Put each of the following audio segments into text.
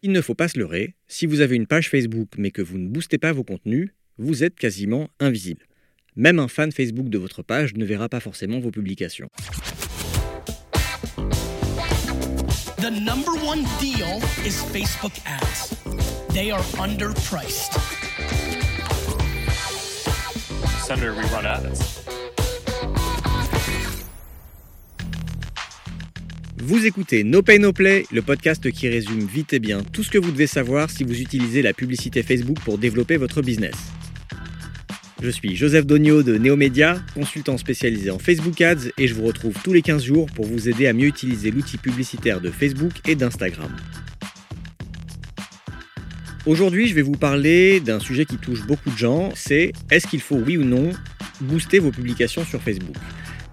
Il ne faut pas se leurrer, si vous avez une page Facebook mais que vous ne boostez pas vos contenus, vous êtes quasiment invisible. Même un fan Facebook de votre page ne verra pas forcément vos publications. The number one deal is Facebook ads. They are underpriced. Senator, we run ads. Vous écoutez No Pay No Play, le podcast qui résume vite et bien tout ce que vous devez savoir si vous utilisez la publicité Facebook pour développer votre business. Je suis Joseph Dogno de Neomédia, consultant spécialisé en Facebook Ads et je vous retrouve tous les 15 jours pour vous aider à mieux utiliser l'outil publicitaire de Facebook et d'Instagram. Aujourd'hui, je vais vous parler d'un sujet qui touche beaucoup de gens, c'est est-ce qu'il faut oui ou non booster vos publications sur Facebook?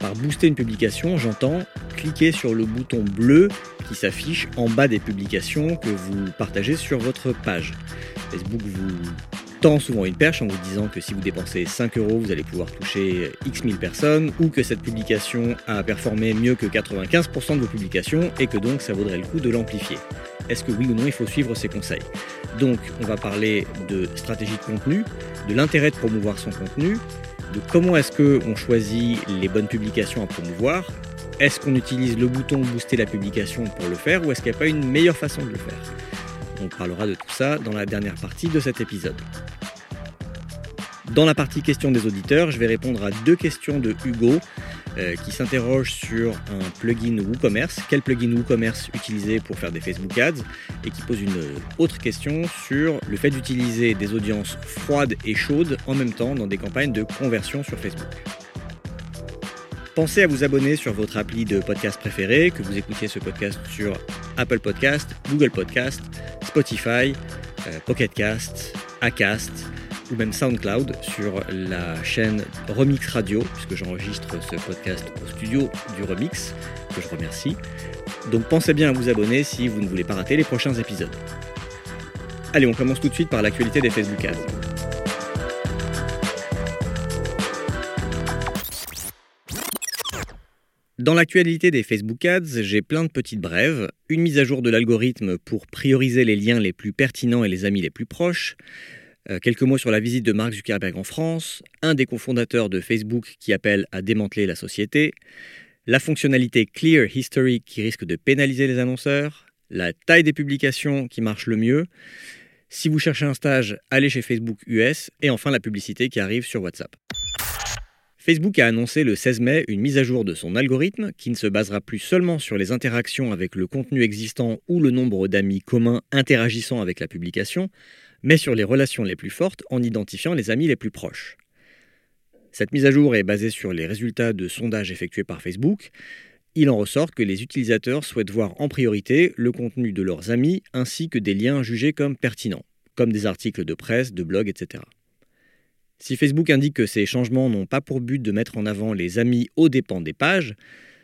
Par booster une publication, j'entends cliquer sur le bouton bleu qui s'affiche en bas des publications que vous partagez sur votre page. Facebook vous tend souvent une perche en vous disant que si vous dépensez 5 euros, vous allez pouvoir toucher X mille personnes, ou que cette publication a performé mieux que 95% de vos publications, et que donc ça vaudrait le coup de l'amplifier. Est-ce que oui ou non il faut suivre ces conseils? Donc on va parler de stratégie de contenu, de l'intérêt de promouvoir son contenu, de comment est-ce qu'on choisit les bonnes publications à promouvoir, est-ce qu'on utilise le bouton booster la publication pour le faire, ou est-ce qu'il n'y a pas une meilleure façon de le faire? On parlera de tout ça dans la dernière partie de cet épisode. Dans la partie questions des auditeurs, je vais répondre à deux questions de Hugo euh, qui s'interroge sur un plugin WooCommerce, quel plugin WooCommerce utiliser pour faire des Facebook Ads, et qui pose une autre question sur le fait d'utiliser des audiences froides et chaudes en même temps dans des campagnes de conversion sur Facebook. Pensez à vous abonner sur votre appli de podcast préféré, que vous écoutiez ce podcast sur Apple Podcast, Google Podcast, Spotify, euh, Pocket Cast, Acast ou même SoundCloud sur la chaîne Remix Radio, puisque j'enregistre ce podcast au studio du Remix, que je remercie. Donc pensez bien à vous abonner si vous ne voulez pas rater les prochains épisodes. Allez, on commence tout de suite par l'actualité des Facebook Ads. Dans l'actualité des Facebook Ads, j'ai plein de petites brèves, une mise à jour de l'algorithme pour prioriser les liens les plus pertinents et les amis les plus proches, euh, quelques mots sur la visite de Mark Zuckerberg en France, un des cofondateurs de Facebook qui appelle à démanteler la société, la fonctionnalité Clear History qui risque de pénaliser les annonceurs, la taille des publications qui marche le mieux, si vous cherchez un stage, allez chez Facebook US, et enfin la publicité qui arrive sur WhatsApp. Facebook a annoncé le 16 mai une mise à jour de son algorithme qui ne se basera plus seulement sur les interactions avec le contenu existant ou le nombre d'amis communs interagissant avec la publication, mais sur les relations les plus fortes en identifiant les amis les plus proches. Cette mise à jour est basée sur les résultats de sondages effectués par Facebook. Il en ressort que les utilisateurs souhaitent voir en priorité le contenu de leurs amis ainsi que des liens jugés comme pertinents, comme des articles de presse, de blog, etc. Si Facebook indique que ces changements n'ont pas pour but de mettre en avant les amis aux dépens des pages,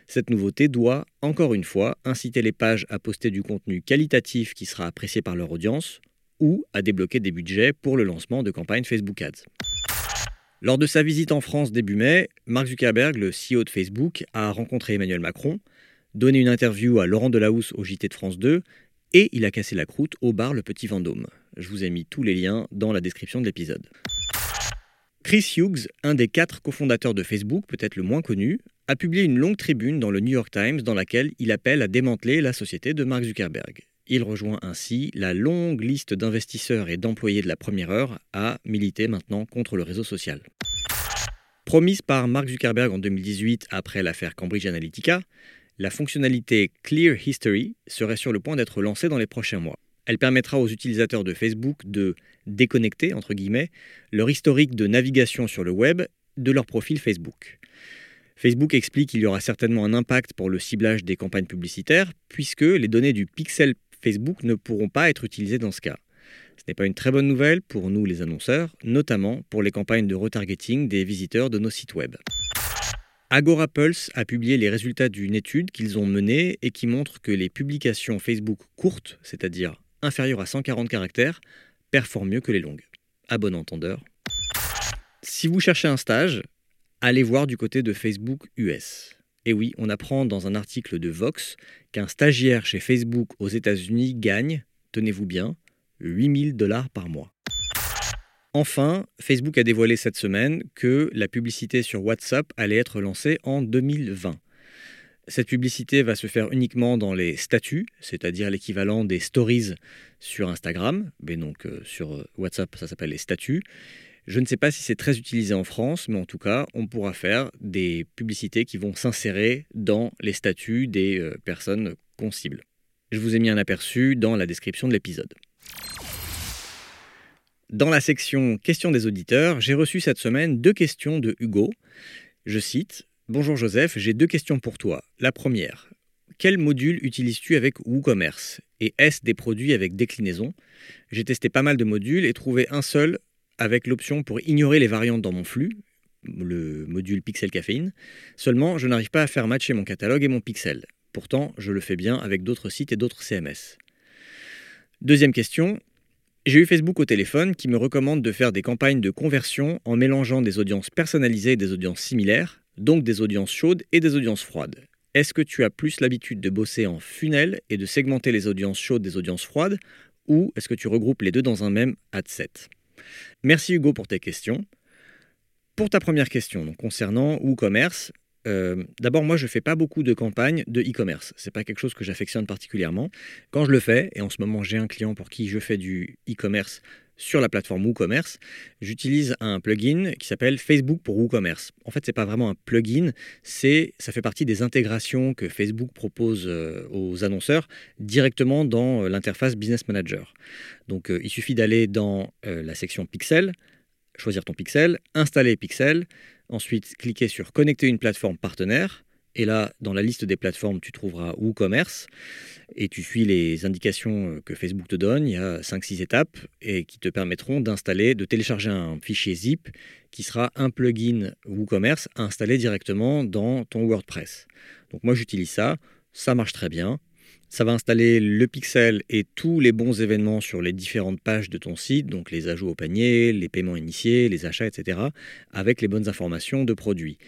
cette nouveauté doit, encore une fois, inciter les pages à poster du contenu qualitatif qui sera apprécié par leur audience ou à débloquer des budgets pour le lancement de campagnes Facebook Ads. Lors de sa visite en France début mai, Mark Zuckerberg, le CEO de Facebook, a rencontré Emmanuel Macron, donné une interview à Laurent Delahousse au JT de France 2 et il a cassé la croûte au bar Le Petit Vendôme. Je vous ai mis tous les liens dans la description de l'épisode. Chris Hughes, un des quatre cofondateurs de Facebook, peut-être le moins connu, a publié une longue tribune dans le New York Times dans laquelle il appelle à démanteler la société de Mark Zuckerberg. Il rejoint ainsi la longue liste d'investisseurs et d'employés de la première heure à militer maintenant contre le réseau social. Promise par Mark Zuckerberg en 2018 après l'affaire Cambridge Analytica, la fonctionnalité Clear History serait sur le point d'être lancée dans les prochains mois. Elle permettra aux utilisateurs de Facebook de déconnecter, entre guillemets, leur historique de navigation sur le web de leur profil Facebook. Facebook explique qu'il y aura certainement un impact pour le ciblage des campagnes publicitaires, puisque les données du pixel Facebook ne pourront pas être utilisées dans ce cas. Ce n'est pas une très bonne nouvelle pour nous les annonceurs, notamment pour les campagnes de retargeting des visiteurs de nos sites web. Agora Pulse a publié les résultats d'une étude qu'ils ont menée et qui montre que les publications Facebook courtes, c'est-à-dire inférieures à 140 caractères, performent mieux que les longues. À bon entendeur. Si vous cherchez un stage, allez voir du côté de Facebook US. Et oui, on apprend dans un article de Vox qu'un stagiaire chez Facebook aux États-Unis gagne tenez-vous bien, 8000 dollars par mois. Enfin, Facebook a dévoilé cette semaine que la publicité sur WhatsApp allait être lancée en 2020. Cette publicité va se faire uniquement dans les statuts, c'est-à-dire l'équivalent des stories sur Instagram, mais donc euh, sur euh, WhatsApp ça s'appelle les statuts. Je ne sais pas si c'est très utilisé en France, mais en tout cas, on pourra faire des publicités qui vont s'insérer dans les statuts des euh, personnes qu'on. Je vous ai mis un aperçu dans la description de l'épisode. Dans la section questions des auditeurs, j'ai reçu cette semaine deux questions de Hugo. Je cite Bonjour Joseph, j'ai deux questions pour toi. La première, quel module utilises-tu avec WooCommerce? Et est-ce des produits avec déclinaison? J'ai testé pas mal de modules et trouvé un seul avec l'option pour ignorer les variantes dans mon flux, le module Pixel Caféine. Seulement, je n'arrive pas à faire matcher mon catalogue et mon pixel. Pourtant, je le fais bien avec d'autres sites et d'autres CMS. Deuxième question, j'ai eu Facebook au téléphone qui me recommande de faire des campagnes de conversion en mélangeant des audiences personnalisées et des audiences similaires, donc des audiences chaudes et des audiences froides. Est-ce que tu as plus l'habitude de bosser en funnel et de segmenter les audiences chaudes des audiences froides, ou est-ce que tu regroupes les deux dans un même ad set? Merci Hugo pour tes questions. Pour ta première question, donc concernant WooCommerce, euh, d'abord, moi, je ne fais pas beaucoup de campagnes de e-commerce. Ce n'est pas quelque chose que j'affectionne particulièrement. Quand je le fais, et en ce moment, j'ai un client pour qui je fais du e-commerce sur la plateforme WooCommerce, j'utilise un plugin qui s'appelle Facebook pour WooCommerce. En fait, ce n'est pas vraiment un plugin, c'est ça fait partie des intégrations que Facebook propose euh, aux annonceurs directement dans euh, l'interface Business Manager. Donc, il suffit d'aller dans la section Pixel, choisir ton pixel, installer Pixel, Ensuite, cliquez sur Connecter une plateforme partenaire. Et là, dans la liste des plateformes, tu trouveras WooCommerce et tu suis les indications euh, que Facebook te donne. Il y a 5-6 étapes et qui te permettront d'installer, de télécharger un fichier zip qui sera un plugin WooCommerce installé directement dans ton WordPress. Donc moi j'utilise ça, ça marche très bien. Ça va installer le pixel et tous les bons événements sur les différentes pages de ton site, donc les ajouts au panier, les paiements initiés, les achats, etc., avec les bonnes informations de produits.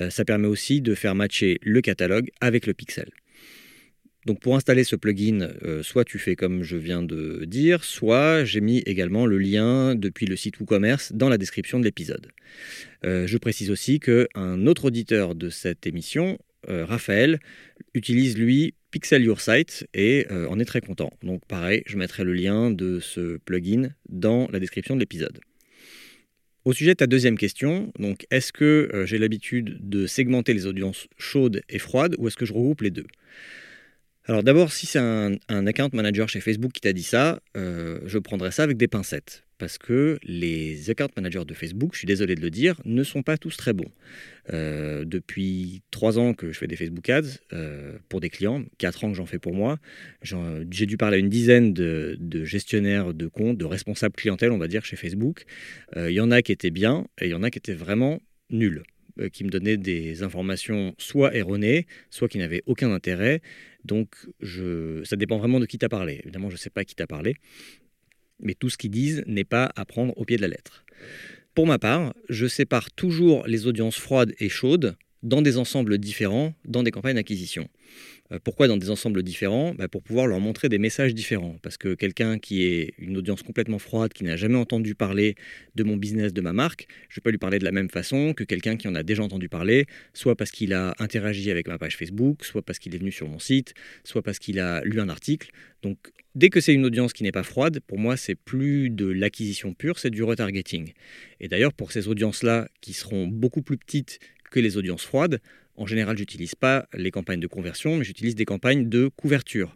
Euh, ça permet aussi de faire matcher le catalogue avec le pixel. Donc pour installer ce plugin, euh, soit tu fais comme je viens de dire, soit j'ai mis également le lien depuis le site WooCommerce dans la description de l'épisode. Euh, je précise aussi qu'un autre auditeur de cette émission, Raphaël, utilise lui Pixel Your Site et euh, on est très content. Donc pareil, je mettrai le lien de ce plugin dans la description de l'épisode. Au sujet de ta deuxième question, donc est-ce que euh, j'ai l'habitude de segmenter les audiences chaudes et froides ou est-ce que je regroupe les deux? Alors d'abord, si c'est un, account manager chez Facebook qui t'a dit ça, euh, je prendrai ça avec des pincettes parce que les account managers de Facebook, je suis désolé de le dire, ne sont pas tous très bons. Euh, depuis trois ans que je fais des Facebook Ads euh, pour des clients, quatre ans que j'en fais pour moi, j'ai dû parler à une dizaine de, gestionnaires de comptes, de responsables clientèle, on va dire, chez Facebook. Euh, il y en a qui étaient bien et il y en a qui étaient vraiment nuls qui me donnaient des informations soit erronées, soit qui n'avaient aucun intérêt. Donc, ça dépend vraiment de qui t'a parlé. Évidemment, je ne sais pas qui t'a parlé mais tout ce qu'ils disent n'est pas à prendre au pied de la lettre. Pour ma part, je sépare toujours les audiences froides et chaudes dans des ensembles différents, dans des campagnes d'acquisition. Euh, pourquoi dans des ensembles différents? Bah, Pour pouvoir leur montrer des messages différents. Parce que quelqu'un qui est une audience complètement froide, qui n'a jamais entendu parler de mon business, de ma marque, je ne vais pas lui parler de la même façon que quelqu'un qui en a déjà entendu parler, soit parce qu'il a interagi avec ma page Facebook, soit parce qu'il est venu sur mon site, soit parce qu'il a lu un article. Donc dès que c'est une audience qui n'est pas froide, pour moi c'est plus de l'acquisition pure, c'est du retargeting. Et d'ailleurs pour ces audiences-là qui seront beaucoup plus petites que les audiences froides, en général, j'utilise pas les campagnes de conversion, mais j'utilise des campagnes de couverture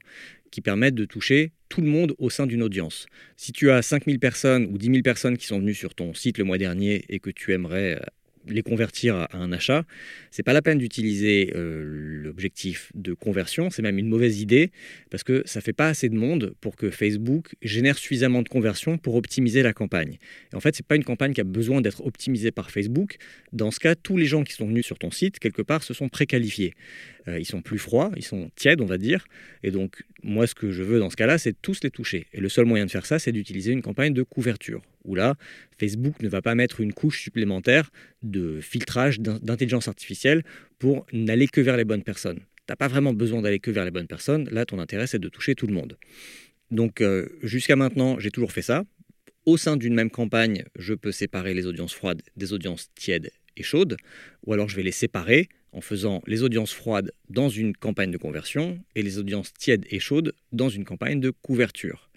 qui permettent de toucher tout le monde au sein d'une audience. Si tu as 5000 personnes ou 10 000 personnes qui sont venues sur ton site le mois dernier et que tu aimerais euh, les convertir à un achat, c'est pas la peine d'utiliser euh, l'objectif de conversion, c'est même une mauvaise idée parce que ça fait pas assez de monde pour que Facebook génère suffisamment de conversions pour optimiser la campagne. Et en fait, c'est pas une campagne qui a besoin d'être optimisée par Facebook. Dans ce cas, tous les gens qui sont venus sur ton site quelque part se sont préqualifiés. Euh, ils sont plus froids, ils sont tièdes, on va dire. Et donc, moi, ce que je veux dans ce cas-là, c'est tous les toucher. Et le seul moyen de faire ça, c'est d'utiliser une campagne de couverture, où là, Facebook ne va pas mettre une couche supplémentaire de filtrage d'intelligence artificielle pour n'aller que vers les bonnes personnes. Tu n'as pas vraiment besoin d'aller que vers les bonnes personnes. Là, ton intérêt, c'est de toucher tout le monde. Donc euh, jusqu'à maintenant, j'ai toujours fait ça. Au sein d'une même campagne, je peux séparer les audiences froides des audiences tièdes et chaudes, ou alors je vais les séparer en faisant les audiences froides dans une campagne de conversion et les audiences tièdes et chaudes dans une campagne de couverture.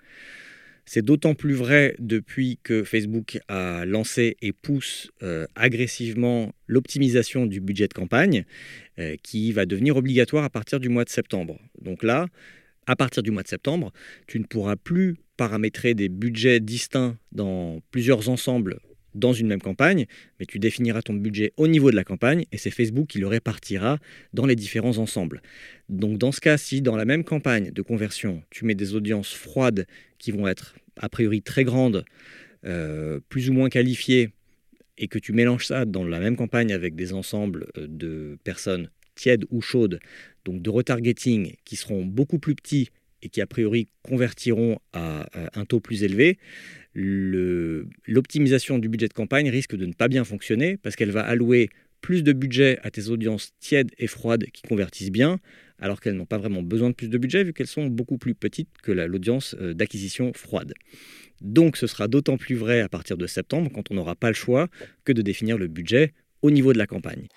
C'est d'autant plus vrai depuis que Facebook a lancé et pousse euh, agressivement l'optimisation du budget de campagne, euh, qui va devenir obligatoire à partir du mois de septembre. Donc là, à partir du mois de septembre, tu ne pourras plus paramétrer des budgets distincts dans plusieurs ensembles dans une même campagne, mais tu définiras ton budget au niveau de la campagne et c'est Facebook qui le répartira dans les différents ensembles. Donc dans ce cas, si dans la même campagne de conversion, tu mets des audiences froides qui vont être a priori très grandes, euh, plus ou moins qualifiées, et que tu mélanges ça dans la même campagne avec des ensembles euh, de personnes tièdes ou chaudes, donc de retargeting qui seront beaucoup plus petits et qui a priori convertiront à un taux plus élevé, l'optimisation du budget de campagne risque de ne pas bien fonctionner parce qu'elle va allouer plus de budget à tes audiences tièdes et froides qui convertissent bien, alors qu'elles n'ont pas vraiment besoin de plus de budget vu qu'elles sont beaucoup plus petites que l'audience euh, d'acquisition froide. Donc ce sera d'autant plus vrai à partir de septembre quand on n'aura pas le choix que de définir le budget au niveau de la campagne.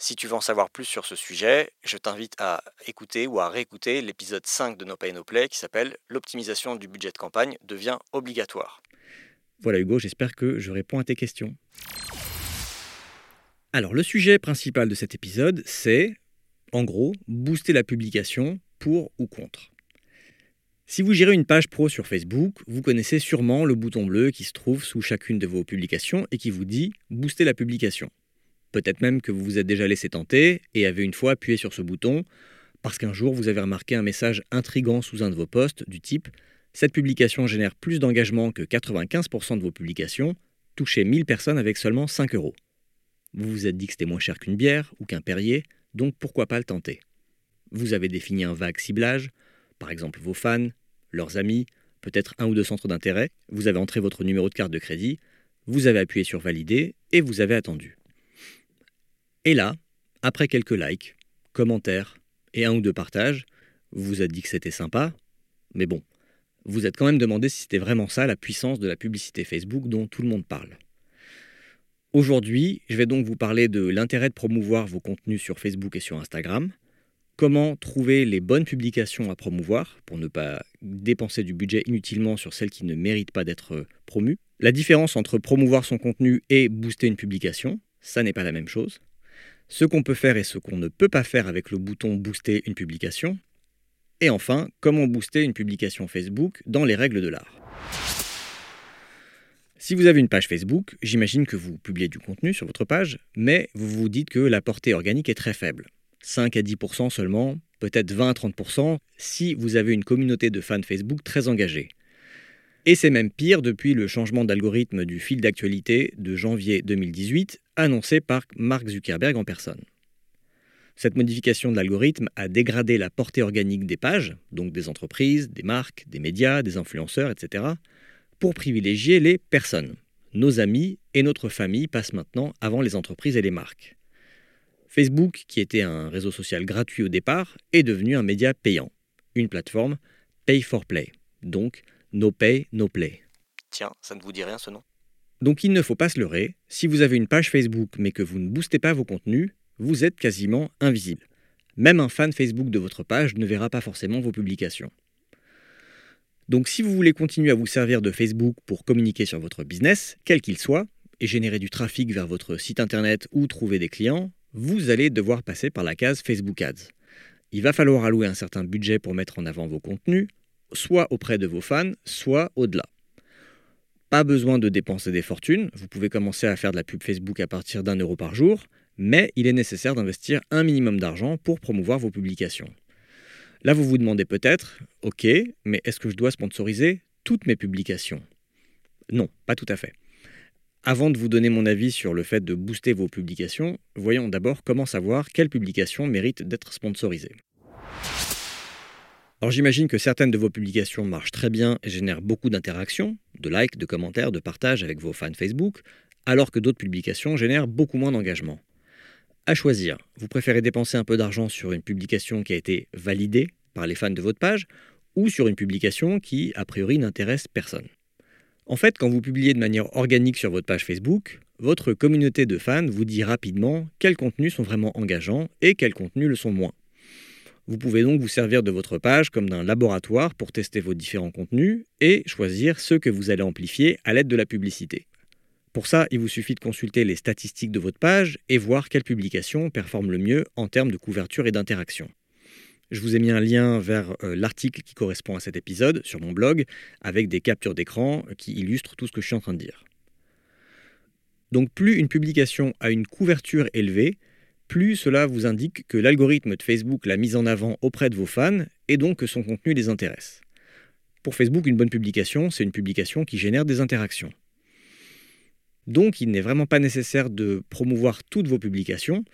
Si tu veux en savoir plus sur ce sujet, je t'invite à écouter ou à réécouter l'épisode 5 de No Pay No Play qui s'appelle L'optimisation du budget de campagne devient obligatoire. Voilà Hugo, j'espère que je réponds à tes questions. Alors le sujet principal de cet épisode, c'est, en gros, booster la publication pour ou contre. Si vous gérez une page pro sur Facebook, vous connaissez sûrement le bouton bleu qui se trouve sous chacune de vos publications et qui vous dit booster la publication. Peut-être même que vous vous êtes déjà laissé tenter et avez une fois appuyé sur ce bouton parce qu'un jour vous avez remarqué un message intrigant sous un de vos posts du type Cette publication génère plus d'engagement que 95% de vos publications, touchez 1000 personnes avec seulement 5 euros. Vous vous êtes dit que c'était moins cher qu'une bière ou qu'un Perrier, donc pourquoi pas le tenter? Vous avez défini un vague ciblage, par exemple vos fans, leurs amis, peut-être un ou deux centres d'intérêt, vous avez entré votre numéro de carte de crédit, vous avez appuyé sur valider et vous avez attendu. Et là, après quelques likes, commentaires et un ou deux partages, vous vous êtes dit que c'était sympa, mais bon, vous êtes quand même demandé si c'était vraiment ça la puissance de la publicité Facebook dont tout le monde parle. Aujourd'hui, je vais donc vous parler de l'intérêt de promouvoir vos contenus sur Facebook et sur Instagram, comment trouver les bonnes publications à promouvoir pour ne pas dépenser du budget inutilement sur celles qui ne méritent pas d'être promues, la différence entre promouvoir son contenu et booster une publication, ça n'est pas la même chose, ce qu'on peut faire et ce qu'on ne peut pas faire avec le bouton Booster une publication, et enfin, comment booster une publication Facebook dans les règles de l'art. Si vous avez une page Facebook, j'imagine que vous publiez du contenu sur votre page, mais vous vous dites que la portée organique est très faible. 5 à 10% seulement, peut-être 20 à 30% si vous avez une communauté de fans Facebook très engagée. Et c'est même pire depuis le changement d'algorithme du fil d'actualité de janvier 2018 annoncé par Mark Zuckerberg en personne. Cette modification de l'algorithme a dégradé la portée organique des pages, donc des entreprises, des marques, des médias, des influenceurs, etc., pour privilégier les personnes. Nos amis et notre famille passent maintenant avant les entreprises et les marques. Facebook, qui était un réseau social gratuit au départ, est devenu un média payant, une plateforme pay for play, donc No Pay, No Play. Tiens, ça ne vous dit rien ce nom? Donc il ne faut pas se leurrer, si vous avez une page Facebook mais que vous ne boostez pas vos contenus, vous êtes quasiment invisible. Même un fan Facebook de votre page ne verra pas forcément vos publications. Donc si vous voulez continuer à vous servir de Facebook pour communiquer sur votre business, quel qu'il soit, et générer du trafic vers votre site internet ou trouver des clients, vous allez devoir passer par la case Facebook Ads. Il va falloir allouer un certain budget pour mettre en avant vos contenus, soit auprès de vos fans, soit au-delà. Pas besoin de dépenser des fortunes, vous pouvez commencer à faire de la pub Facebook à partir d'un euro par jour, mais il est nécessaire d'investir un minimum d'argent pour promouvoir vos publications. Là, vous vous demandez peut-être, ok, mais est-ce que je dois sponsoriser toutes mes publications? Non, pas tout à fait. Avant de vous donner mon avis sur le fait de booster vos publications, voyons d'abord comment savoir quelles publications méritent d'être sponsorisées. Alors j'imagine que certaines de vos publications marchent très bien et génèrent beaucoup d'interactions, de likes, de commentaires, de partages avec vos fans Facebook, alors que d'autres publications génèrent beaucoup moins d'engagement. À choisir, vous préférez dépenser un peu d'argent sur une publication qui a été validée par les fans de votre page, ou sur une publication qui, a priori, n'intéresse personne? En fait, quand vous publiez de manière organique sur votre page Facebook, votre communauté de fans vous dit rapidement quels contenus sont vraiment engageants et quels contenus le sont moins. Vous pouvez donc vous servir de votre page comme d'un laboratoire pour tester vos différents contenus et choisir ceux que vous allez amplifier à l'aide de la publicité. Pour ça, il vous suffit de consulter les statistiques de votre page et voir quelles publications performent le mieux en termes de couverture et d'interaction. Je vous ai mis un lien vers euh, l'article qui correspond à cet épisode sur mon blog avec des captures d'écran qui illustrent tout ce que je suis en train de dire. Donc plus une publication a une couverture élevée, plus cela vous indique que l'algorithme de Facebook l'a mise en avant auprès de vos fans et donc que son contenu les intéresse. Pour Facebook, une bonne publication, c'est une publication qui génère des interactions. Donc il n'est vraiment pas nécessaire de promouvoir toutes vos publications.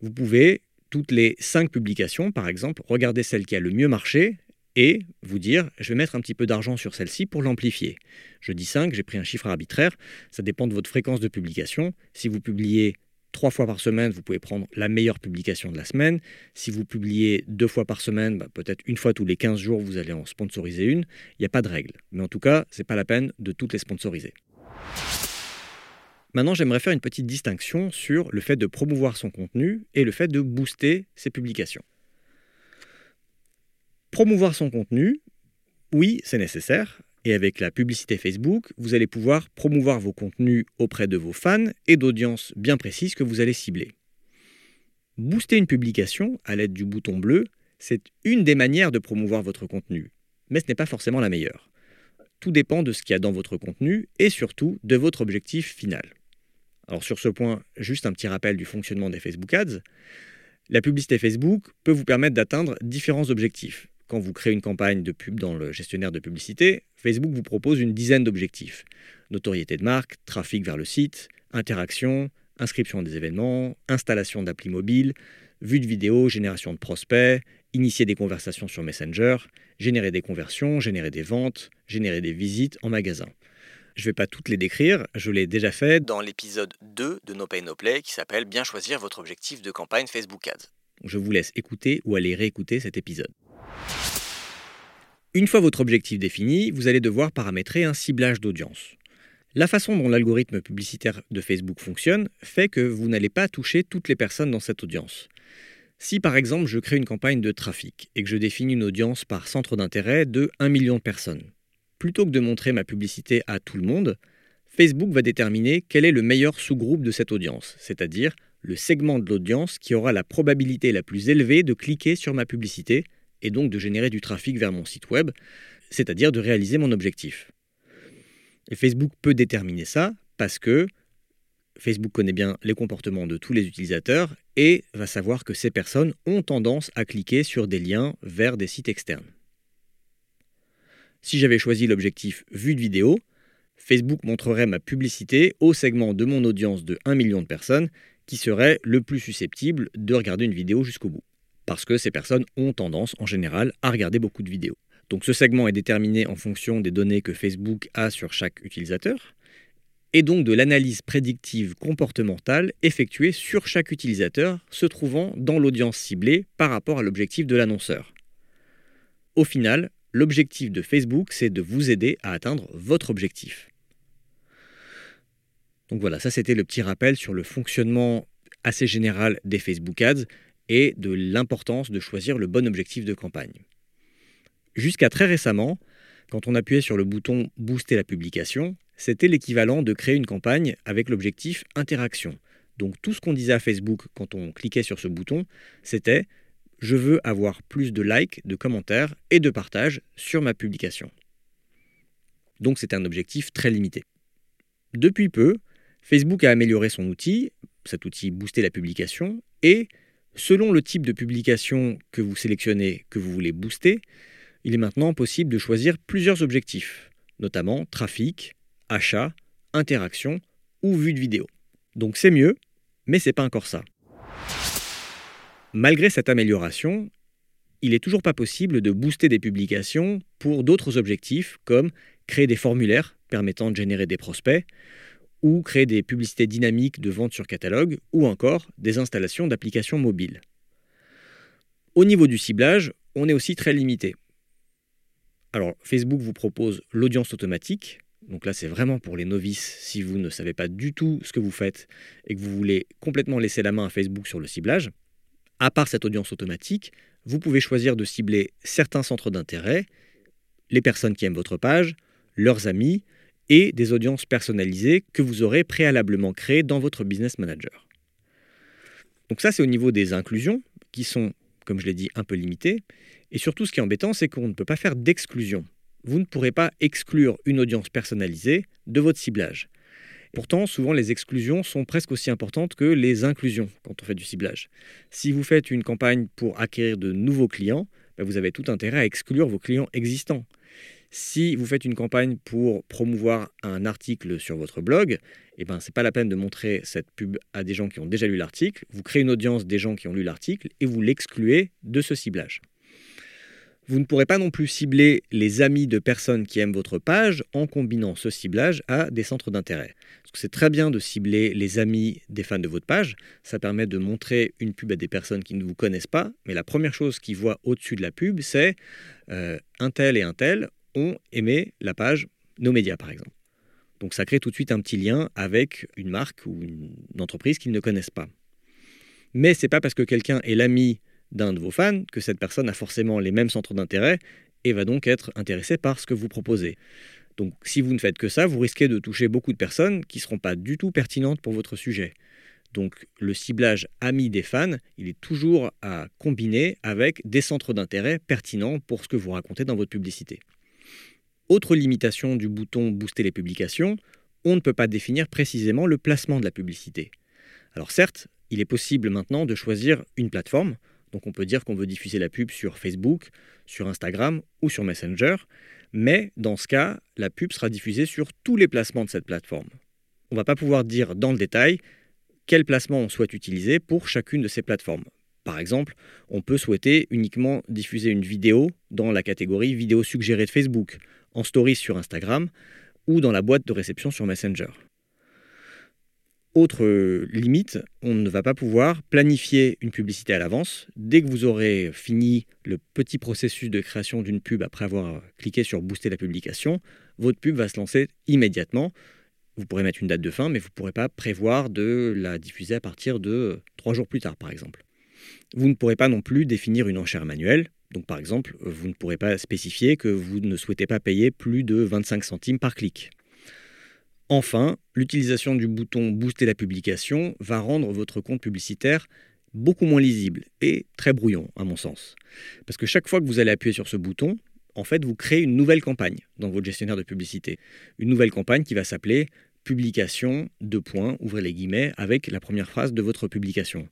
Vous pouvez, toutes les 5 publications par exemple, regarder celle qui a le mieux marché et vous dire je vais mettre un petit peu d'argent sur celle-ci pour l'amplifier. Je dis 5, j'ai pris un chiffre arbitraire, ça dépend de votre fréquence de publication. Si vous publiez trois fois par semaine, vous pouvez prendre la meilleure publication de la semaine. Si vous publiez deux fois par semaine, bah, peut-être une fois tous les 15 jours, vous allez en sponsoriser une. Il n'y a pas de règle. Mais en tout cas, ce n'est pas la peine de toutes les sponsoriser. Maintenant, j'aimerais faire une petite distinction sur le fait de promouvoir son contenu et le fait de booster ses publications. Promouvoir son contenu, oui, c'est nécessaire. Et avec la publicité Facebook, vous allez pouvoir promouvoir vos contenus auprès de vos fans et d'audiences bien précises que vous allez cibler. Booster une publication à l'aide du bouton bleu, c'est une des manières de promouvoir votre contenu, mais ce n'est pas forcément la meilleure. Tout dépend de ce qu'il y a dans votre contenu et surtout de votre objectif final. Alors sur ce point, juste un petit rappel du fonctionnement des Facebook Ads. La publicité Facebook peut vous permettre d'atteindre différents objectifs. Quand vous créez une campagne de pub dans le gestionnaire de publicité, Facebook vous propose une dizaine d'objectifs. Notoriété de marque, trafic vers le site, interaction, inscription à des événements, installation d'appli mobile, vue de vidéo, génération de prospects, initier des conversations sur Messenger, générer des conversions, générer des ventes, générer des visites en magasin. Je ne vais pas toutes les décrire, je l'ai déjà fait dans l'épisode 2 de No Pay No Play qui s'appelle Bien choisir votre objectif de campagne Facebook Ads. Je vous laisse écouter ou aller réécouter cet épisode. Une fois votre objectif défini, vous allez devoir paramétrer un ciblage d'audience. La façon dont l'algorithme publicitaire de Facebook fonctionne fait que vous n'allez pas toucher toutes les personnes dans cette audience. Si par exemple je crée une campagne de trafic et que je définis une audience par centre d'intérêt de 1 million de personnes, plutôt que de montrer ma publicité à tout le monde, Facebook va déterminer quel est le meilleur sous-groupe de cette audience, c'est-à-dire le segment de l'audience qui aura la probabilité la plus élevée de cliquer sur ma publicité et donc de générer du trafic vers mon site web, c'est-à-dire de réaliser mon objectif. Facebook peut déterminer ça parce que Facebook connaît bien les comportements de tous les utilisateurs et va savoir que ces personnes ont tendance à cliquer sur des liens vers des sites externes. Si j'avais choisi l'objectif vue de vidéo, Facebook montrerait ma publicité au segment de mon audience de 1 million de personnes qui serait le plus susceptible de regarder une vidéo jusqu'au bout parce que ces personnes ont tendance en général à regarder beaucoup de vidéos. Donc ce segment est déterminé en fonction des données que Facebook a sur chaque utilisateur, et donc de l'analyse prédictive comportementale effectuée sur chaque utilisateur se trouvant dans l'audience ciblée par rapport à l'objectif de l'annonceur. Au final, l'objectif de Facebook, c'est de vous aider à atteindre votre objectif. Donc voilà, ça c'était le petit rappel sur le fonctionnement assez général des Facebook Ads et de l'importance de choisir le bon objectif de campagne. Jusqu'à très récemment, quand on appuyait sur le bouton Booster la publication, c'était l'équivalent de créer une campagne avec l'objectif interaction. Donc tout ce qu'on disait à Facebook quand on cliquait sur ce bouton, c'était je veux avoir plus de likes, de commentaires et de partages sur ma publication. Donc c'était un objectif très limité. Depuis peu, Facebook a amélioré son outil, cet outil Booster la publication, et Selon le type de publication que vous sélectionnez, que vous voulez booster, il est maintenant possible de choisir plusieurs objectifs, notamment trafic, achat, interaction ou vue de vidéo. Donc c'est mieux, mais c'est pas encore ça. Malgré cette amélioration, il n'est toujours pas possible de booster des publications pour d'autres objectifs comme créer des formulaires permettant de générer des prospects, ou créer des publicités dynamiques de vente sur catalogue, ou encore des installations d'applications mobiles. Au niveau du ciblage, on est aussi très limité. Alors Facebook vous propose l'audience automatique. Donc là, c'est vraiment pour les novices si vous ne savez pas du tout ce que vous faites et que vous voulez complètement laisser la main à Facebook sur le ciblage. À part cette audience automatique, vous pouvez choisir de cibler certains centres d'intérêt, les personnes qui aiment votre page, leurs amis et des audiences personnalisées que vous aurez préalablement créées dans votre business manager. Donc ça, c'est au niveau des inclusions qui sont, comme je l'ai dit, un peu limitées. Et surtout, ce qui est embêtant, c'est qu'on ne peut pas faire d'exclusion. Vous ne pourrez pas exclure une audience personnalisée de votre ciblage. Pourtant, souvent, les exclusions sont presque aussi importantes que les inclusions quand on fait du ciblage. Si vous faites une campagne pour acquérir de nouveaux clients, ben, vous avez tout intérêt à exclure vos clients existants. Si vous faites une campagne pour promouvoir un article sur votre blog, eh ben, ce n'est pas la peine de montrer cette pub à des gens qui ont déjà lu l'article. Vous créez une audience des gens qui ont lu l'article et vous l'excluez de ce ciblage. Vous ne pourrez pas non plus cibler les amis de personnes qui aiment votre page en combinant ce ciblage à des centres d'intérêt. C'est très bien de cibler les amis des fans de votre page, ça permet de montrer une pub à des personnes qui ne vous connaissent pas, mais la première chose qu'ils voient au-dessus de la pub, c'est euh, un tel et un tel ont aimé la page Nos médias par exemple. Donc ça crée tout de suite un petit lien avec une marque ou une entreprise qu'ils ne connaissent pas. Mais c'est pas parce que quelqu'un est l'ami d'un de vos fans que cette personne a forcément les mêmes centres d'intérêt et va donc être intéressée par ce que vous proposez. Donc si vous ne faites que ça, vous risquez de toucher beaucoup de personnes qui ne seront pas du tout pertinentes pour votre sujet. Donc le ciblage ami des fans, il est toujours à combiner avec des centres d'intérêt pertinents pour ce que vous racontez dans votre publicité. Autre limitation du bouton Booster les publications, on ne peut pas définir précisément le placement de la publicité. Alors certes, il est possible maintenant de choisir une plateforme, donc on peut dire qu'on veut diffuser la pub sur Facebook, sur Instagram ou sur Messenger, mais dans ce cas, la pub sera diffusée sur tous les placements de cette plateforme. On ne va pas pouvoir dire dans le détail quel placement on souhaite utiliser pour chacune de ces plateformes. Par exemple, on peut souhaiter uniquement diffuser une vidéo dans la catégorie vidéo suggérée de Facebook, en stories sur Instagram ou dans la boîte de réception sur Messenger. Autre euh, limite, on ne va pas pouvoir planifier une publicité à l'avance. Dès que vous aurez fini le petit processus de création d'une pub après avoir cliqué sur booster la publication, votre pub va se lancer immédiatement. Vous pourrez mettre une date de fin, mais vous ne pourrez pas prévoir de la diffuser à partir de trois jours plus tard, par exemple. Vous ne pourrez pas non plus définir une enchère manuelle. Donc, par exemple, vous ne pourrez pas spécifier que vous ne souhaitez pas payer plus de 25 centimes par clic. Enfin, l'utilisation du bouton Booster la publication va rendre votre compte publicitaire beaucoup moins lisible et très brouillon, à mon sens. Parce que chaque fois que vous allez appuyer sur ce bouton, en fait, vous créez une nouvelle campagne dans votre gestionnaire de publicité. Une nouvelle campagne qui va s'appeler publication de points, ouvrez les guillemets, avec la première phrase de votre publication.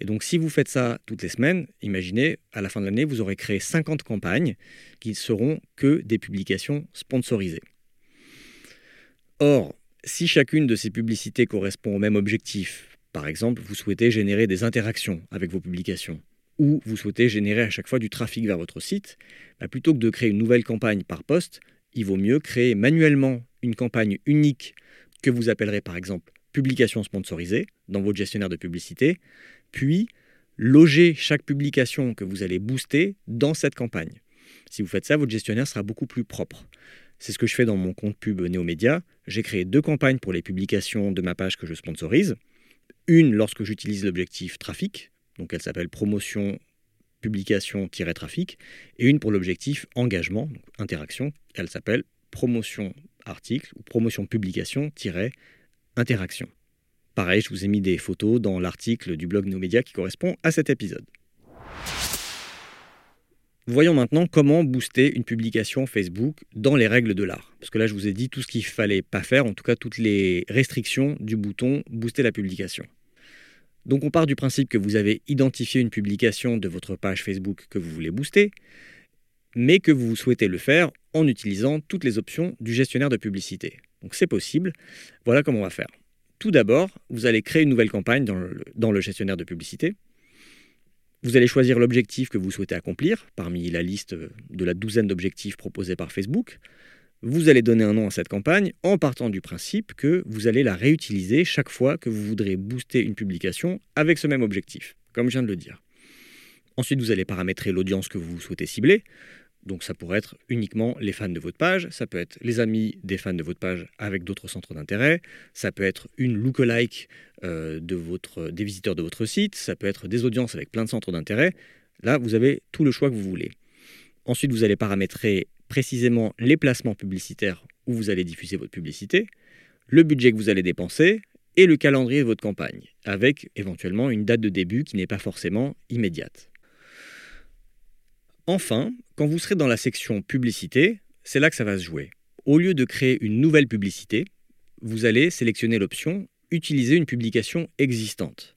Et donc si vous faites ça toutes les semaines, imaginez, à la fin de l'année, vous aurez créé 50 campagnes qui ne seront que des publications sponsorisées. Or, si chacune de ces publicités correspond au même objectif, par exemple, vous souhaitez générer des interactions avec vos publications, ou vous souhaitez générer à chaque fois du trafic vers votre site, bah, plutôt que de créer une nouvelle campagne par poste, il vaut mieux créer manuellement une campagne unique que vous appellerez par exemple publication sponsorisée dans votre gestionnaire de publicité, puis loger chaque publication que vous allez booster dans cette campagne. Si vous faites ça, votre gestionnaire sera beaucoup plus propre. C'est ce que je fais dans mon compte pub Néomédia. J'ai créé deux campagnes pour les publications de ma page que je sponsorise. Une lorsque j'utilise l'objectif trafic, donc elle s'appelle promotion publication-trafic, et une pour l'objectif engagement, interaction, elle s'appelle promotion article ou promotion publication-interaction. Pareil, je vous ai mis des photos dans l'article du blog Néomédia qui correspond à cet épisode. Voyons maintenant comment booster une publication Facebook dans les règles de l'art. Parce que là, je vous ai dit tout ce qu'il fallait pas faire, en tout cas toutes les restrictions du bouton booster la publication. Donc on part du principe que vous avez identifié une publication de votre page Facebook que vous voulez booster, mais que vous souhaitez le faire en utilisant toutes les options du gestionnaire de publicité. Donc c'est possible. Voilà comment on va faire. Tout d'abord, vous allez créer une nouvelle campagne dans le gestionnaire de publicité. Vous allez choisir l'objectif que vous souhaitez accomplir parmi la liste de la douzaine d'objectifs proposés par Facebook. Vous allez donner un nom à cette campagne en partant du principe que vous allez la réutiliser chaque fois que vous voudrez booster une publication avec ce même objectif, comme je viens de le dire. Ensuite, vous allez paramétrer l'audience que vous souhaitez cibler. Donc ça pourrait être uniquement les fans de votre page, ça peut être les amis des fans de votre page avec d'autres centres d'intérêt, ça peut être une lookalike de votre, des visiteurs de votre site, ça peut être des audiences avec plein de centres d'intérêt. Là, vous avez tout le choix que vous voulez. Ensuite, vous allez paramétrer précisément les placements publicitaires où vous allez diffuser votre publicité, le budget que vous allez dépenser et le calendrier de votre campagne, avec éventuellement une date de début qui n'est pas forcément immédiate. Enfin, quand vous serez dans la section publicité, c'est là que ça va se jouer. Au lieu de créer une nouvelle publicité, vous allez sélectionner l'option Utiliser une publication existante.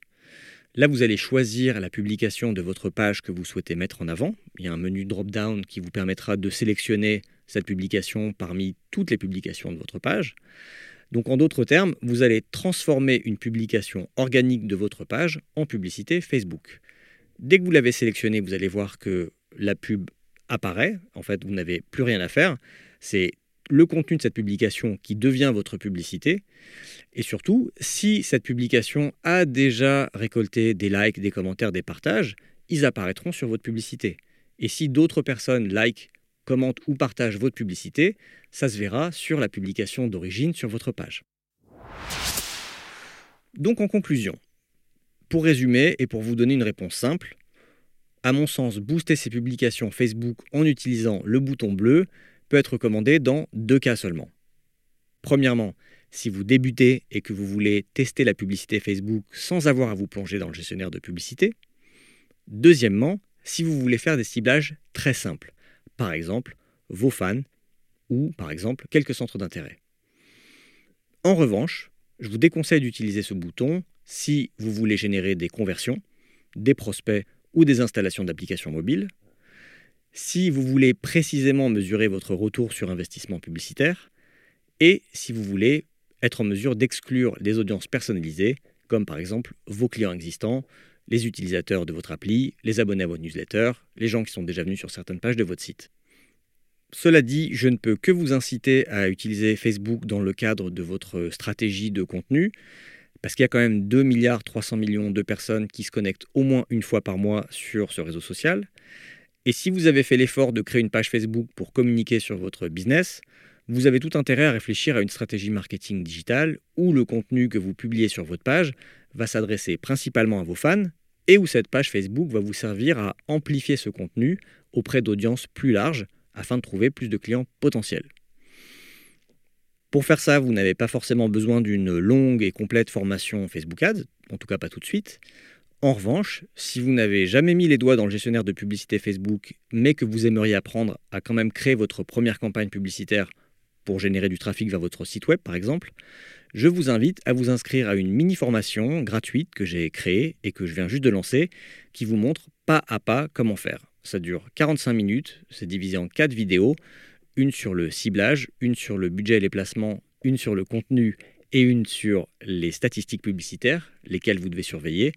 Là, vous allez choisir la publication de votre page que vous souhaitez mettre en avant. Il y a un menu drop-down qui vous permettra de sélectionner cette publication parmi toutes les publications de votre page. Donc en d'autres termes, vous allez transformer une publication organique de votre page en publicité Facebook. Dès que vous l'avez sélectionnée, vous allez voir que la pub apparaît. En fait, vous n'avez plus rien à faire. C'est le contenu de cette publication qui devient votre publicité. Et surtout, si cette publication a déjà récolté des likes, des commentaires, des partages, ils apparaîtront sur votre publicité. Et si d'autres personnes likent, commentent ou partagent votre publicité, ça se verra sur la publication d'origine sur votre page. Donc en conclusion, pour résumer et pour vous donner une réponse simple, à mon sens, booster ses publications Facebook en utilisant le bouton bleu peut être recommandé dans deux cas seulement. Premièrement, si vous débutez et que vous voulez tester la publicité Facebook sans avoir à vous plonger dans le gestionnaire de publicité. Deuxièmement, si vous voulez faire des ciblages très simples, par exemple vos fans ou par exemple quelques centres d'intérêt. En revanche, je vous déconseille d'utiliser ce bouton si vous voulez générer des conversions, des prospects ou des installations d'applications mobiles. Si vous voulez précisément mesurer votre retour sur investissement publicitaire et si vous voulez être en mesure d'exclure des audiences personnalisées, comme par exemple vos clients existants, les utilisateurs de votre appli, les abonnés à votre newsletter, les gens qui sont déjà venus sur certaines pages de votre site. Cela dit, je ne peux que vous inciter à utiliser Facebook dans le cadre de votre stratégie de contenu, parce qu'il y a quand même 2 milliards 300 millions de personnes qui se connectent au moins une fois par mois sur ce réseau social. Et si vous avez fait l'effort de créer une page Facebook pour communiquer sur votre business, vous avez tout intérêt à réfléchir à une stratégie marketing digitale où le contenu que vous publiez sur votre page va s'adresser principalement à vos fans et où cette page Facebook va vous servir à amplifier ce contenu auprès d'audiences plus larges afin de trouver plus de clients potentiels. Pour faire ça, vous n'avez pas forcément besoin d'une longue et complète formation Facebook Ads, en tout cas pas tout de suite. En revanche, si vous n'avez jamais mis les doigts dans le gestionnaire de publicité Facebook, mais que vous aimeriez apprendre à quand même créer votre première campagne publicitaire pour générer du trafic vers votre site web par exemple, je vous invite à vous inscrire à une mini formation gratuite que j'ai créée et que je viens juste de lancer, qui vous montre pas à pas comment faire. Ça dure 45 minutes, c'est divisé en 4 vidéos, une sur le ciblage, une sur le budget et les placements, une sur le contenu et une sur les statistiques publicitaires, lesquelles vous devez surveiller.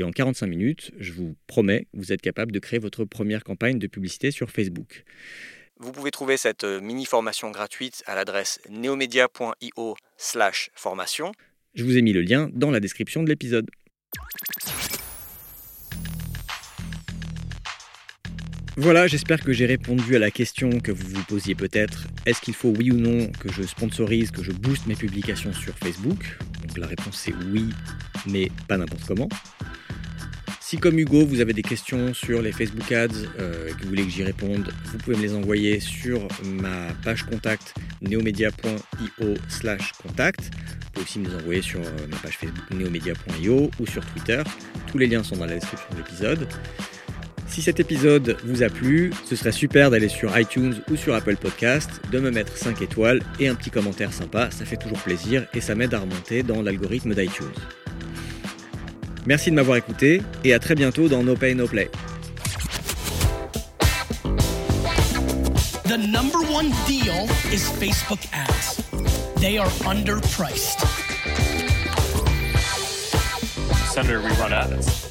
Et en 45 minutes, je vous promets, vous êtes capable de créer votre première campagne de publicité sur Facebook. Vous pouvez trouver cette euh, mini formation gratuite à l'adresse neomedia.io slash formation. Je vous ai mis le lien dans la description de l'épisode. Voilà, j'espère que j'ai répondu à la question que vous vous posiez peut-être. Est-ce qu'il faut oui ou non que je sponsorise, que je booste mes publications sur Facebook? Donc la réponse c'est oui, mais pas n'importe comment. Si comme Hugo, vous avez des questions sur les Facebook Ads euh, que vous voulez que j'y réponde, vous pouvez me les envoyer sur ma page contact neomedia.io slash contact. Vous pouvez aussi me les envoyer sur euh, ma page Facebook neomedia.io ou sur Twitter. Tous les liens sont dans la description de l'épisode. Si cet épisode vous a plu, ce serait super d'aller sur iTunes ou sur Apple Podcast, de me mettre 5 étoiles et un petit commentaire sympa, ça fait toujours plaisir et ça m'aide à remonter dans l'algorithme d'iTunes. Merci de m'avoir écouté et à très bientôt dans No Pay No Play. The number one deal is Facebook ads. They are underpriced. Senator, we run ads.